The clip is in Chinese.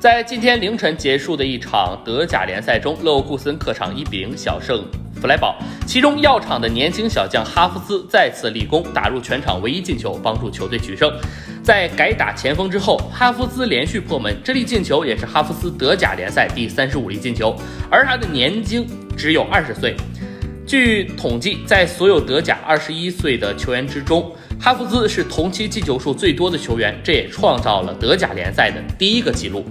在今天凌晨结束的一场德甲联赛中，勒沃库森客场一比零小胜弗莱堡。其中，药厂的年轻小将哈弗斯再次立功，打入全场唯一进球，帮助球队取胜。在改打前锋之后，哈弗斯连续破门，这粒进球也是哈弗斯德甲联赛第三十五粒进球，而他的年龄只有二十岁。据统计，在所有德甲二十一岁的球员之中，哈弗斯是同期进球数最多的球员，这也创造了德甲联赛的第一个纪录。